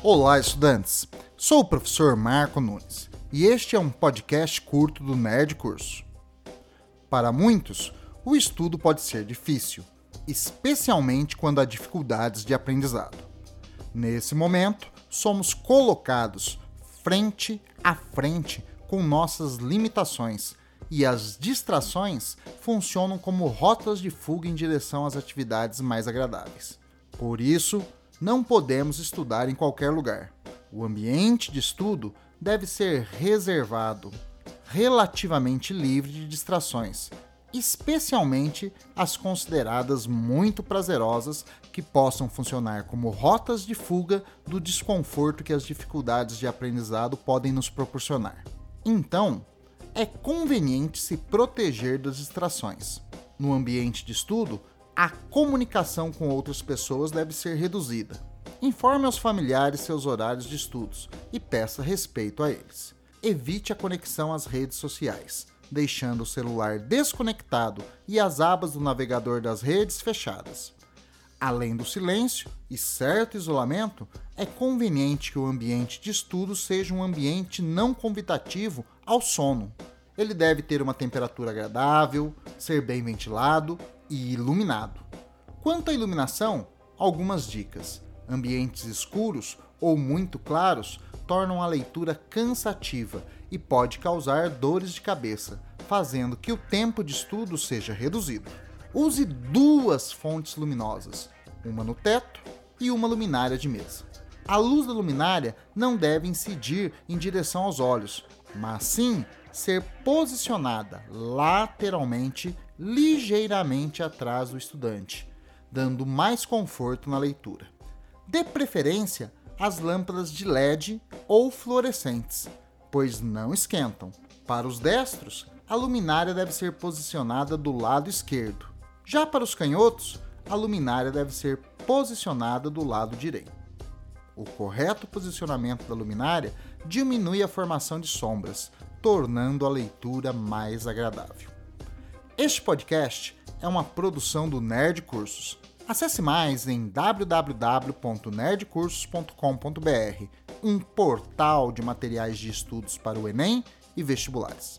Olá, estudantes! Sou o professor Marco Nunes e este é um podcast curto do Nerd Curso. Para muitos, o estudo pode ser difícil, especialmente quando há dificuldades de aprendizado. Nesse momento, somos colocados frente a frente com nossas limitações e as distrações funcionam como rotas de fuga em direção às atividades mais agradáveis. Por isso, não podemos estudar em qualquer lugar. O ambiente de estudo deve ser reservado, relativamente livre de distrações, especialmente as consideradas muito prazerosas que possam funcionar como rotas de fuga do desconforto que as dificuldades de aprendizado podem nos proporcionar. Então, é conveniente se proteger das distrações. No ambiente de estudo, a comunicação com outras pessoas deve ser reduzida. Informe aos familiares seus horários de estudos e peça respeito a eles. Evite a conexão às redes sociais, deixando o celular desconectado e as abas do navegador das redes fechadas. Além do silêncio e certo isolamento, é conveniente que o ambiente de estudo seja um ambiente não convidativo ao sono. Ele deve ter uma temperatura agradável, ser bem ventilado e iluminado. Quanto à iluminação, algumas dicas. Ambientes escuros ou muito claros tornam a leitura cansativa e pode causar dores de cabeça, fazendo que o tempo de estudo seja reduzido. Use duas fontes luminosas, uma no teto e uma luminária de mesa. A luz da luminária não deve incidir em direção aos olhos, mas sim ser posicionada lateralmente, ligeiramente atrás do estudante, dando mais conforto na leitura. Dê preferência às lâmpadas de LED ou fluorescentes, pois não esquentam. Para os destros, a luminária deve ser posicionada do lado esquerdo. Já para os canhotos, a luminária deve ser posicionada do lado direito. O correto posicionamento da luminária diminui a formação de sombras, tornando a leitura mais agradável. Este podcast é uma produção do Nerd Cursos. Acesse mais em www.nerdcursos.com.br, um portal de materiais de estudos para o Enem e vestibulares.